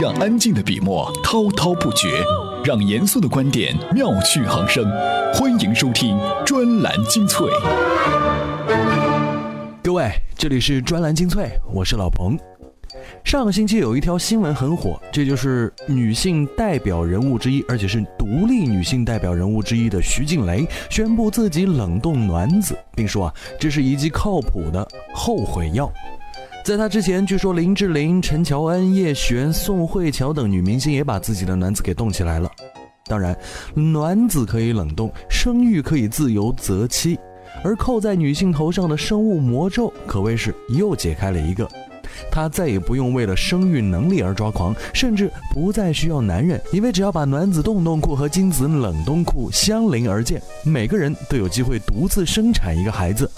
让安静的笔墨滔滔不绝，让严肃的观点妙趣横生。欢迎收听专栏精粹。各位，这里是专栏精粹，我是老彭。上个星期有一条新闻很火，这就是女性代表人物之一，而且是独立女性代表人物之一的徐静蕾宣布自己冷冻卵子，并说啊，这是一剂靠谱的后悔药。在她之前，据说林志玲、陈乔恩、叶璇、宋慧乔等女明星也把自己的卵子给冻起来了。当然，卵子可以冷冻，生育可以自由择妻，而扣在女性头上的生物魔咒可谓是又解开了一个。她再也不用为了生育能力而抓狂，甚至不再需要男人，因为只要把卵子冻冻库和精子冷冻库相邻而建，每个人都有机会独自生产一个孩子。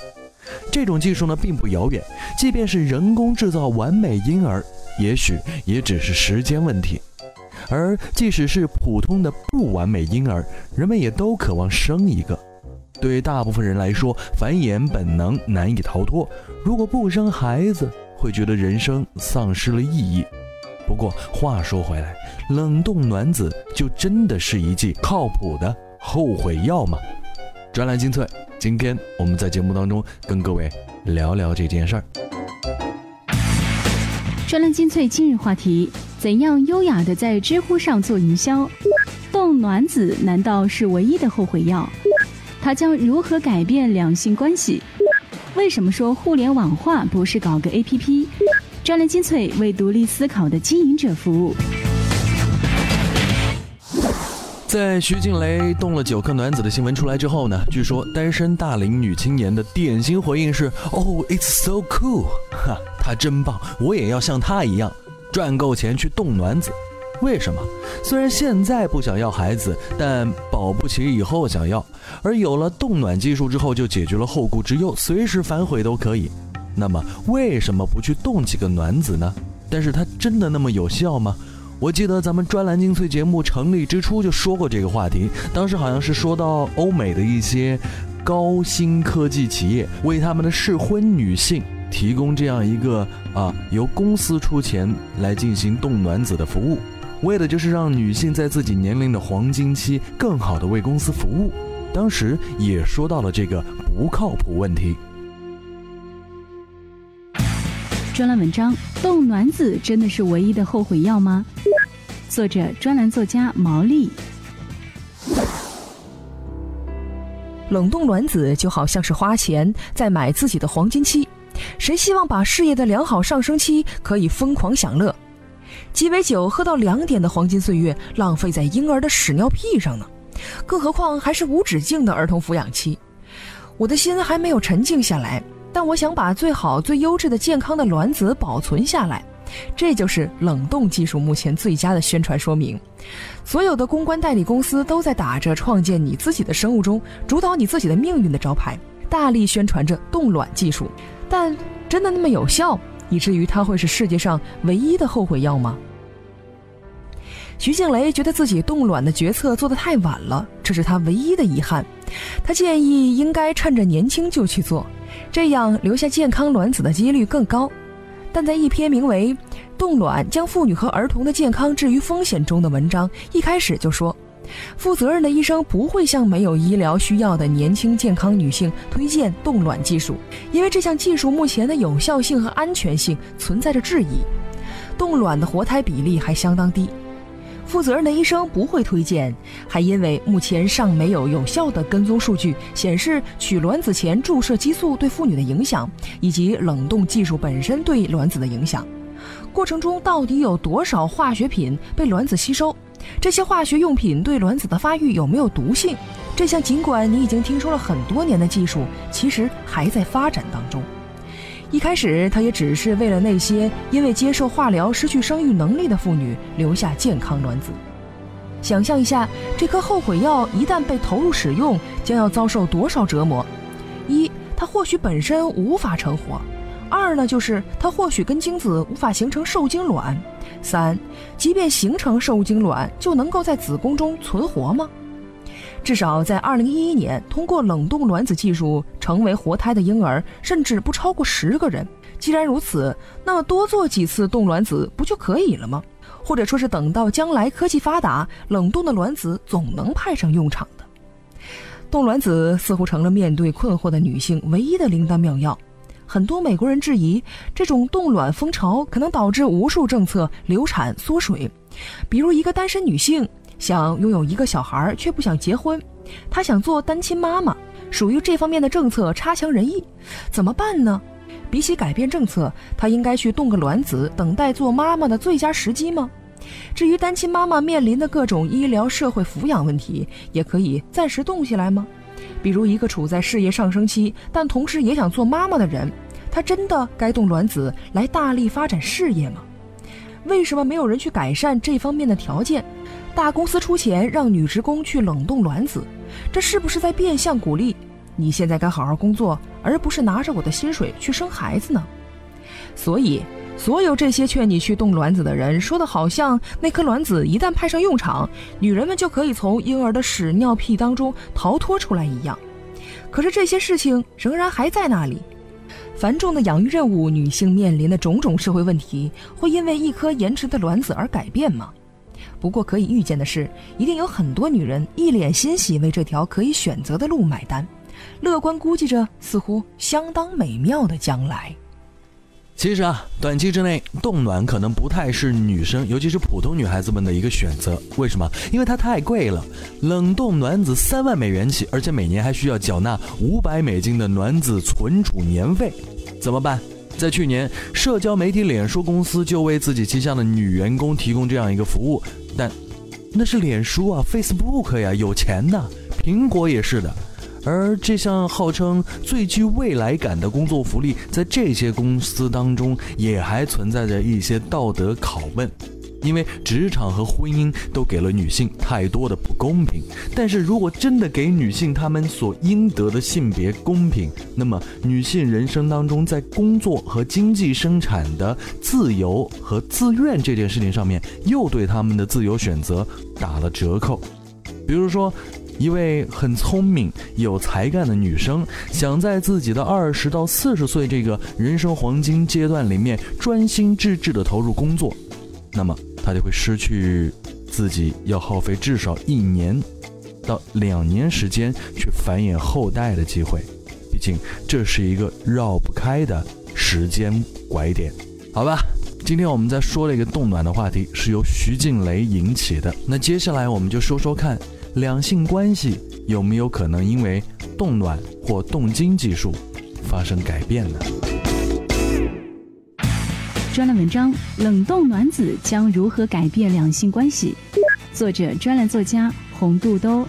这种技术呢，并不遥远，即便是人工制造完美婴儿，也许也只是时间问题。而即使是普通的不完美婴儿，人们也都渴望生一个。对大部分人来说，繁衍本能难以逃脱。如果不生孩子，会觉得人生丧失了意义。不过话说回来，冷冻卵子就真的是一剂靠谱的后悔药吗？专栏精粹，今天我们在节目当中跟各位聊聊这件事儿。专栏精粹今日话题：怎样优雅的在知乎上做营销？冻卵子难道是唯一的后悔药？它将如何改变两性关系？为什么说互联网化不是搞个 APP？专栏精粹为独立思考的经营者服务。在徐静蕾冻了九颗卵子的新闻出来之后呢，据说单身大龄女青年的典型回应是：“Oh, it's so cool！” 哈，她真棒，我也要像她一样赚够钱去冻卵子。为什么？虽然现在不想要孩子，但保不齐以后想要。而有了冻卵技术之后，就解决了后顾之忧，随时反悔都可以。那么，为什么不去冻几个卵子呢？但是它真的那么有效吗？我记得咱们专栏精粹节目成立之初就说过这个话题，当时好像是说到欧美的一些高新科技企业为他们的适婚女性提供这样一个啊由公司出钱来进行冻卵子的服务。为的就是让女性在自己年龄的黄金期更好的为公司服务。当时也说到了这个不靠谱问题。专栏文章：冻卵子真的是唯一的后悔药吗？作者：专栏作家毛利。冷冻卵子就好像是花钱在买自己的黄金期，谁希望把事业的良好上升期可以疯狂享乐？鸡尾酒喝到两点的黄金岁月，浪费在婴儿的屎尿屁上呢？更何况还是无止境的儿童抚养期。我的心还没有沉静下来，但我想把最好、最优质的、健康的卵子保存下来。这就是冷冻技术目前最佳的宣传说明。所有的公关代理公司都在打着创建你自己的生物钟、主导你自己的命运的招牌，大力宣传着冻卵技术。但真的那么有效？以至于它会是世界上唯一的后悔药吗？徐静蕾觉得自己冻卵的决策做得太晚了，这是她唯一的遗憾。她建议应该趁着年轻就去做，这样留下健康卵子的几率更高。但在一篇名为《冻卵将妇女和儿童的健康置于风险中》的文章一开始就说。负责任的医生不会向没有医疗需要的年轻健康女性推荐冻卵技术，因为这项技术目前的有效性和安全性存在着质疑，冻卵的活胎比例还相当低。负责任的医生不会推荐，还因为目前尚没有有效的跟踪数据显示取卵子前注射激素对妇女的影响，以及冷冻技术本身对卵子的影响。过程中到底有多少化学品被卵子吸收？这些化学用品对卵子的发育有没有毒性？这项尽管你已经听说了很多年的技术，其实还在发展当中。一开始，他也只是为了那些因为接受化疗失去生育能力的妇女留下健康卵子。想象一下，这颗后悔药一旦被投入使用，将要遭受多少折磨？一，它或许本身无法成活；二呢，就是它或许跟精子无法形成受精卵。三，即便形成受精卵，就能够在子宫中存活吗？至少在二零一一年，通过冷冻卵子技术成为活胎的婴儿，甚至不超过十个人。既然如此，那么多做几次冻卵子不就可以了吗？或者说是等到将来科技发达，冷冻的卵子总能派上用场的。冻卵子似乎成了面对困惑的女性唯一的灵丹妙药。很多美国人质疑，这种冻卵风潮可能导致无数政策流产缩水。比如，一个单身女性想拥有一个小孩，却不想结婚，她想做单亲妈妈，属于这方面的政策差强人意，怎么办呢？比起改变政策，她应该去冻个卵子，等待做妈妈的最佳时机吗？至于单亲妈妈面临的各种医疗、社会抚养问题，也可以暂时冻起来吗？比如一个处在事业上升期，但同时也想做妈妈的人，她真的该冻卵子来大力发展事业吗？为什么没有人去改善这方面的条件？大公司出钱让女职工去冷冻卵子，这是不是在变相鼓励你现在该好好工作，而不是拿着我的薪水去生孩子呢？所以。所有这些劝你去冻卵子的人，说的好像那颗卵子一旦派上用场，女人们就可以从婴儿的屎尿屁当中逃脱出来一样。可是这些事情仍然还在那里。繁重的养育任务，女性面临的种种社会问题，会因为一颗延迟的卵子而改变吗？不过可以预见的是，一定有很多女人一脸欣喜为这条可以选择的路买单，乐观估计着似乎相当美妙的将来。其实啊，短期之内冻卵可能不太是女生，尤其是普通女孩子们的一个选择。为什么？因为它太贵了，冷冻卵子三万美元起，而且每年还需要缴纳五百美金的卵子存储年费。怎么办？在去年，社交媒体脸书公司就为自己旗下的女员工提供这样一个服务，但那是脸书啊，Facebook 呀，有钱的，苹果也是的。而这项号称最具未来感的工作福利，在这些公司当中也还存在着一些道德拷问，因为职场和婚姻都给了女性太多的不公平。但是如果真的给女性她们所应得的性别公平，那么女性人生当中在工作和经济生产的自由和自愿这件事情上面，又对她们的自由选择打了折扣。比如说。一位很聪明、有才干的女生，想在自己的二十到四十岁这个人生黄金阶段里面专心致志地投入工作，那么她就会失去自己要耗费至少一年到两年时间去繁衍后代的机会。毕竟这是一个绕不开的时间拐点，好吧？今天我们在说了一个冻卵的话题，是由徐静蕾引起的。那接下来我们就说说看。两性关系有没有可能因为冻卵或冻精技术发生改变呢？专栏文章：冷冻卵子将如何改变两性关系？作者：专栏作家红肚兜。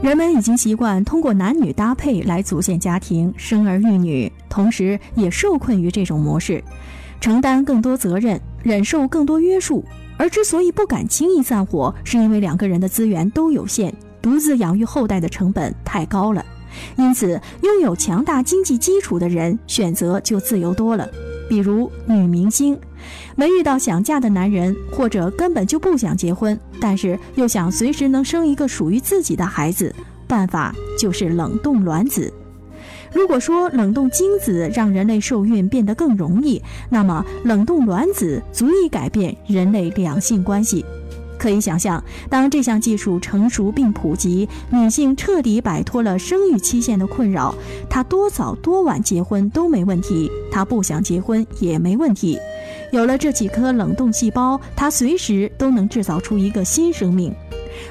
人们已经习惯通过男女搭配来组建家庭、生儿育女，同时也受困于这种模式，承担更多责任，忍受更多约束。而之所以不敢轻易散伙，是因为两个人的资源都有限，独自养育后代的成本太高了。因此，拥有强大经济基础的人选择就自由多了。比如女明星，没遇到想嫁的男人，或者根本就不想结婚，但是又想随时能生一个属于自己的孩子，办法就是冷冻卵子。如果说冷冻精子让人类受孕变得更容易，那么冷冻卵子足以改变人类两性关系。可以想象，当这项技术成熟并普及，女性彻底摆脱了生育期限的困扰，她多早多晚结婚都没问题，她不想结婚也没问题。有了这几颗冷冻细胞，她随时都能制造出一个新生命，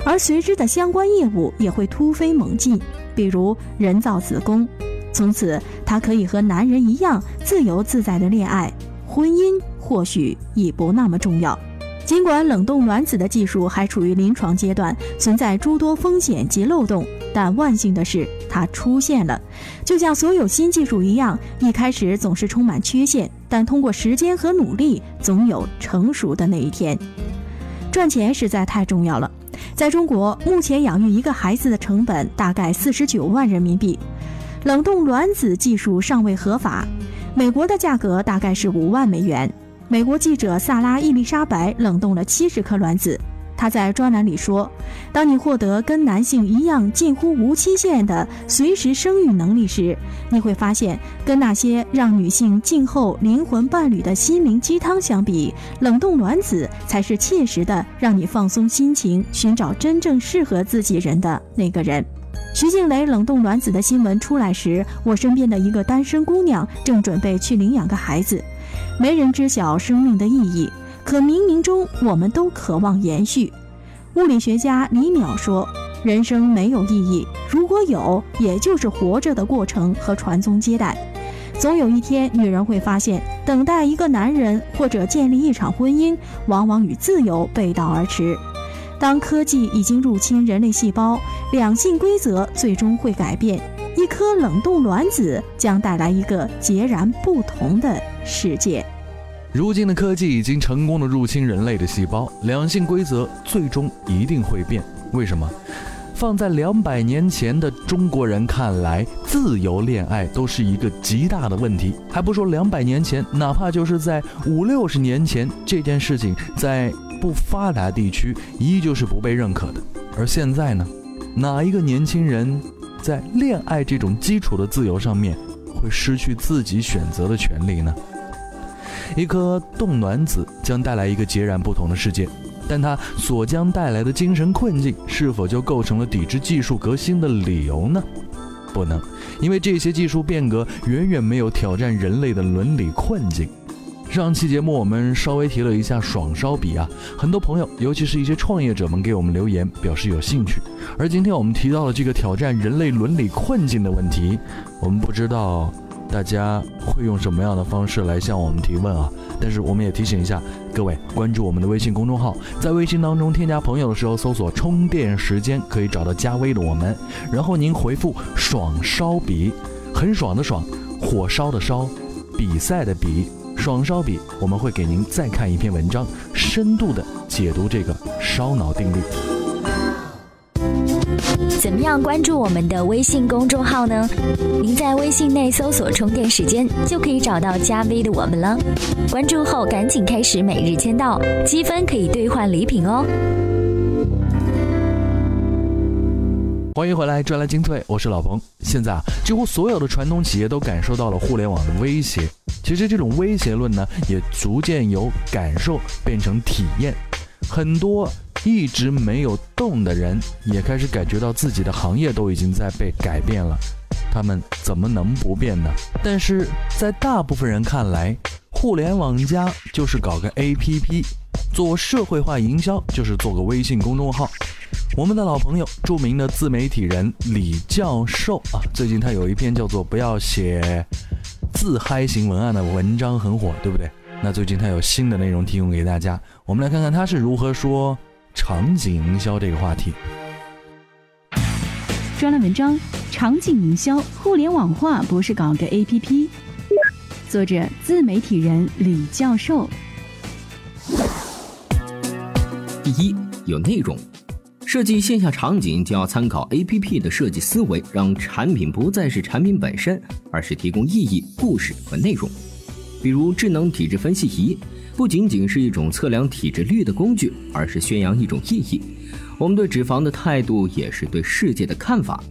而随之的相关业务也会突飞猛进，比如人造子宫。从此，她可以和男人一样自由自在的恋爱，婚姻或许已不那么重要。尽管冷冻卵子的技术还处于临床阶段，存在诸多风险及漏洞，但万幸的是，它出现了。就像所有新技术一样，一开始总是充满缺陷，但通过时间和努力，总有成熟的那一天。赚钱实在太重要了。在中国，目前养育一个孩子的成本大概四十九万人民币。冷冻卵子技术尚未合法，美国的价格大概是五万美元。美国记者萨拉·伊丽莎白冷冻了七十颗卵子，他在专栏里说：“当你获得跟男性一样近乎无期限的随时生育能力时，你会发现，跟那些让女性静候灵魂伴侣的心灵鸡汤相比，冷冻卵子才是切实的让你放松心情、寻找真正适合自己人的那个人。”徐静蕾冷冻卵子的新闻出来时，我身边的一个单身姑娘正准备去领养个孩子。没人知晓生命的意义。可冥冥中，我们都渴望延续。物理学家李淼说：“人生没有意义，如果有，也就是活着的过程和传宗接代。总有一天，女人会发现，等待一个男人或者建立一场婚姻，往往与自由背道而驰。当科技已经入侵人类细胞，两性规则最终会改变。一颗冷冻卵子将带来一个截然不同的世界。”如今的科技已经成功的入侵人类的细胞，两性规则最终一定会变。为什么？放在两百年前的中国人看来，自由恋爱都是一个极大的问题。还不说两百年前，哪怕就是在五六十年前，这件事情在不发达地区依旧是不被认可的。而现在呢？哪一个年轻人在恋爱这种基础的自由上面会失去自己选择的权利呢？一颗冻卵子将带来一个截然不同的世界，但它所将带来的精神困境，是否就构成了抵制技术革新的理由呢？不能，因为这些技术变革远远没有挑战人类的伦理困境。上期节目我们稍微提了一下爽烧笔啊，很多朋友，尤其是一些创业者们给我们留言表示有兴趣。而今天我们提到了这个挑战人类伦理困境的问题，我们不知道。大家会用什么样的方式来向我们提问啊？但是我们也提醒一下各位，关注我们的微信公众号，在微信当中添加朋友的时候，搜索“充电时间”，可以找到加微的我们。然后您回复“爽烧笔”，很爽的爽，火烧的烧，比赛的比，爽烧笔，我们会给您再看一篇文章，深度的解读这个烧脑定律。怎么样关注我们的微信公众号呢？您在微信内搜索“充电时间”，就可以找到加 V 的我们了。关注后赶紧开始每日签到，积分可以兑换礼品哦。欢迎回来，专栏精粹，我是老彭。现在啊，几乎所有的传统企业都感受到了互联网的威胁。其实这种威胁论呢，也逐渐由感受变成体验，很多。一直没有动的人，也开始感觉到自己的行业都已经在被改变了。他们怎么能不变呢？但是在大部分人看来，互联网加就是搞个 APP，做社会化营销就是做个微信公众号。我们的老朋友，著名的自媒体人李教授啊，最近他有一篇叫做“不要写自嗨型文案”的文章很火，对不对？那最近他有新的内容提供给大家，我们来看看他是如何说。场景营销这个话题，专栏文章：场景营销互联网化不是搞个 APP。作者：自媒体人李教授。第一，有内容。设计线下场景就要参考 APP 的设计思维，让产品不再是产品本身，而是提供意义、故事和内容。比如智能体质分析仪。不仅仅是一种测量体脂率的工具，而是宣扬一种意义。我们对脂肪的态度，也是对世界的看法。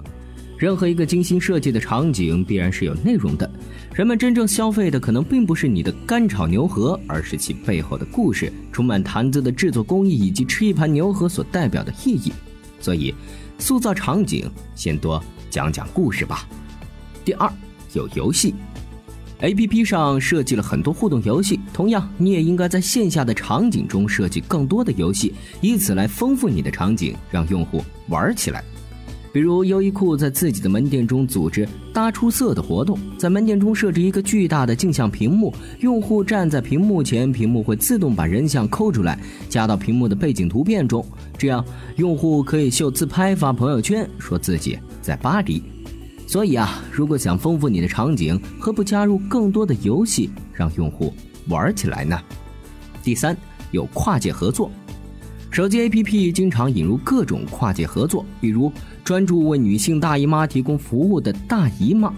任何一个精心设计的场景，必然是有内容的。人们真正消费的，可能并不是你的干炒牛河，而是其背后的故事、充满谈资的制作工艺，以及吃一盘牛河所代表的意义。所以，塑造场景，先多讲讲故事吧。第二，有游戏。A P P 上设计了很多互动游戏，同样，你也应该在线下的场景中设计更多的游戏，以此来丰富你的场景，让用户玩起来。比如，优衣库在自己的门店中组织“搭出色”的活动，在门店中设置一个巨大的镜像屏幕，用户站在屏幕前，屏幕会自动把人像抠出来，加到屏幕的背景图片中，这样用户可以秀自拍发朋友圈，说自己在巴黎。所以啊，如果想丰富你的场景，何不加入更多的游戏，让用户玩起来呢？第三，有跨界合作。手机 APP 经常引入各种跨界合作，比如专注为女性大姨妈提供服务的大姨妈，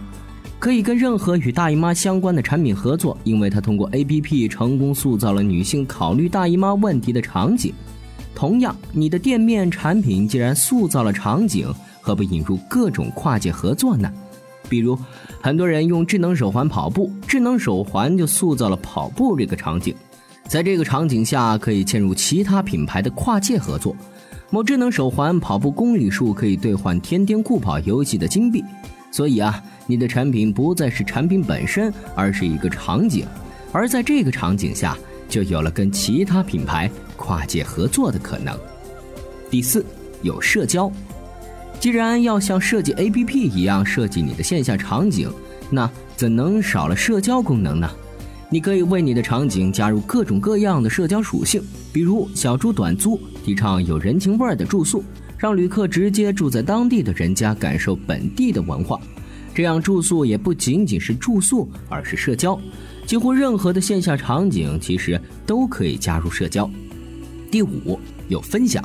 可以跟任何与大姨妈相关的产品合作，因为它通过 APP 成功塑造了女性考虑大姨妈问题的场景。同样，你的店面产品既然塑造了场景，何不引入各种跨界合作呢？比如，很多人用智能手环跑步，智能手环就塑造了跑步这个场景。在这个场景下，可以嵌入其他品牌的跨界合作。某智能手环跑步公里数可以兑换天天酷跑游戏的金币。所以啊，你的产品不再是产品本身，而是一个场景。而在这个场景下，就有了跟其他品牌跨界合作的可能。第四，有社交。既然要像设计 APP 一样设计你的线下场景，那怎能少了社交功能呢？你可以为你的场景加入各种各样的社交属性，比如小住短租，提倡有人情味儿的住宿，让旅客直接住在当地的人家，感受本地的文化。这样住宿也不仅仅是住宿，而是社交。几乎任何的线下场景其实都可以加入社交。第五，有分享。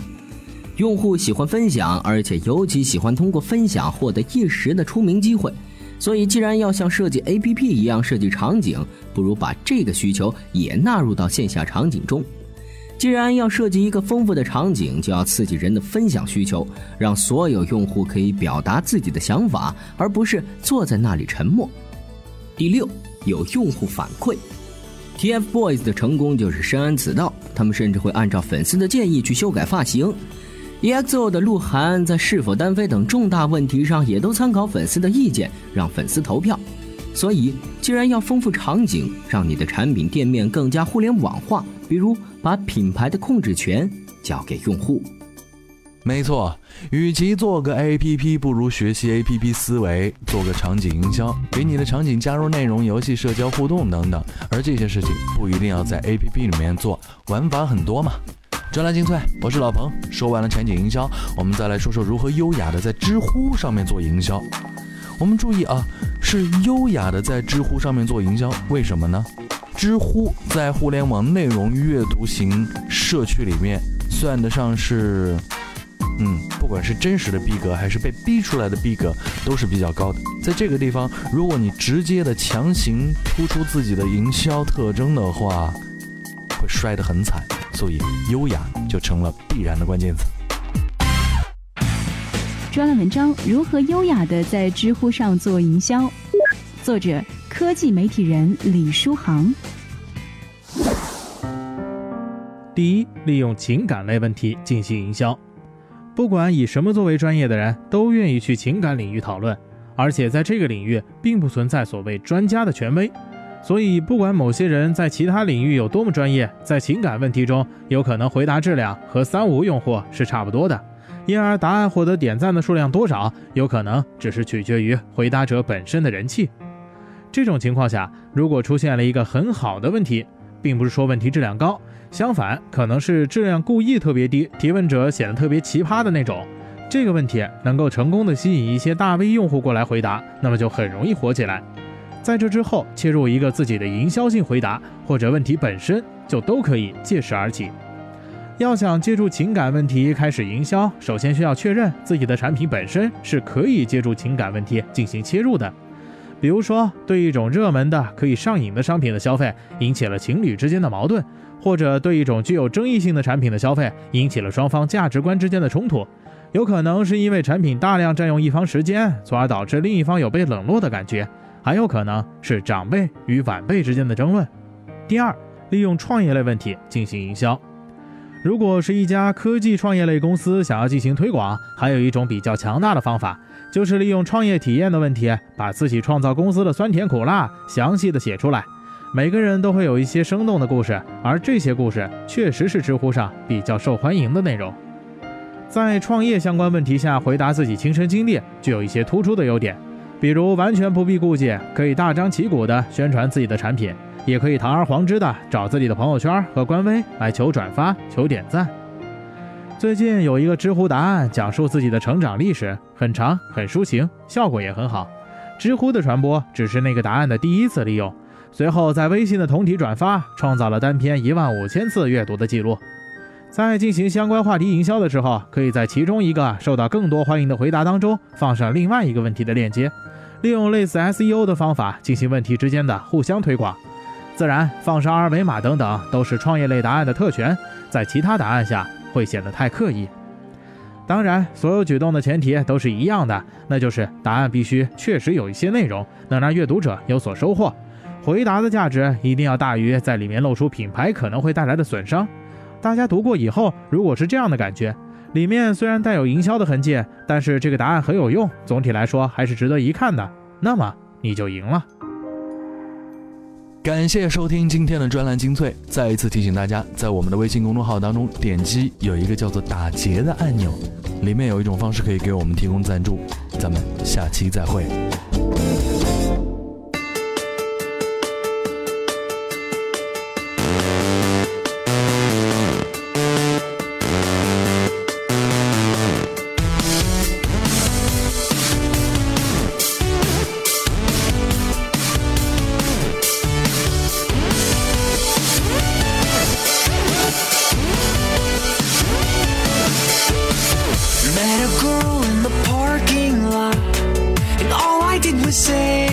用户喜欢分享，而且尤其喜欢通过分享获得一时的出名机会。所以，既然要像设计 APP 一样设计场景，不如把这个需求也纳入到线下场景中。既然要设计一个丰富的场景，就要刺激人的分享需求，让所有用户可以表达自己的想法，而不是坐在那里沉默。第六，有用户反馈。TFBOYS 的成功就是深谙此道，他们甚至会按照粉丝的建议去修改发型。EXO 的鹿晗在是否单飞等重大问题上，也都参考粉丝的意见，让粉丝投票。所以，既然要丰富场景，让你的产品店面更加互联网化，比如把品牌的控制权交给用户。没错，与其做个 APP，不如学习 APP 思维，做个场景营销，给你的场景加入内容、游戏、社交互动等等。而这些事情不一定要在 APP 里面做，玩法很多嘛。专栏精粹，我是老彭。说完了前景营销，我们再来说说如何优雅的在知乎上面做营销。我们注意啊，是优雅的在知乎上面做营销，为什么呢？知乎在互联网内容阅读型社区里面算得上是，嗯，不管是真实的逼格还是被逼出来的逼格，都是比较高的。在这个地方，如果你直接的强行突出自己的营销特征的话，会摔得很惨。所以，优雅就成了必然的关键词。专栏文章：如何优雅的在知乎上做营销？作者：科技媒体人李书航。第一，利用情感类问题进行营销。不管以什么作为专业的人，都愿意去情感领域讨论，而且在这个领域并不存在所谓专家的权威。所以，不管某些人在其他领域有多么专业，在情感问题中，有可能回答质量和三无用户是差不多的，因而答案获得点赞的数量多少，有可能只是取决于回答者本身的人气。这种情况下，如果出现了一个很好的问题，并不是说问题质量高，相反，可能是质量故意特别低，提问者显得特别奇葩的那种，这个问题能够成功的吸引一些大 V 用户过来回答，那么就很容易火起来。在这之后，切入一个自己的营销性回答，或者问题本身就都可以借势而起。要想借助情感问题开始营销，首先需要确认自己的产品本身是可以借助情感问题进行切入的。比如说，对一种热门的可以上瘾的商品的消费引起了情侣之间的矛盾，或者对一种具有争议性的产品的消费引起了双方价值观之间的冲突，有可能是因为产品大量占用一方时间，从而导致另一方有被冷落的感觉。还有可能是长辈与晚辈之间的争论。第二，利用创业类问题进行营销。如果是一家科技创业类公司想要进行推广，还有一种比较强大的方法，就是利用创业体验的问题，把自己创造公司的酸甜苦辣详细的写出来。每个人都会有一些生动的故事，而这些故事确实是知乎上比较受欢迎的内容。在创业相关问题下回答自己亲身经历，具有一些突出的优点。比如完全不必顾忌，可以大张旗鼓地宣传自己的产品，也可以堂而皇之的找自己的朋友圈和官微来求转发、求点赞。最近有一个知乎答案讲述自己的成长历史，很长很抒情，效果也很好。知乎的传播只是那个答案的第一次利用，随后在微信的同体转发，创造了单篇一万五千次阅读的记录。在进行相关话题营销的时候，可以在其中一个受到更多欢迎的回答当中放上另外一个问题的链接。利用类似 SEO 的方法进行问题之间的互相推广，自然放上二维码等等都是创业类答案的特权，在其他答案下会显得太刻意。当然，所有举动的前提都是一样的，那就是答案必须确实有一些内容，能让阅读者有所收获。回答的价值一定要大于在里面露出品牌可能会带来的损伤。大家读过以后，如果是这样的感觉，里面虽然带有营销的痕迹，但是这个答案很有用，总体来说还是值得一看的，那么你就赢了。感谢收听今天的专栏精粹。再一次提醒大家，在我们的微信公众号当中点击有一个叫做“打劫”的按钮，里面有一种方式可以给我们提供赞助。咱们下期再会。a girl in the parking lot, and all I did was say.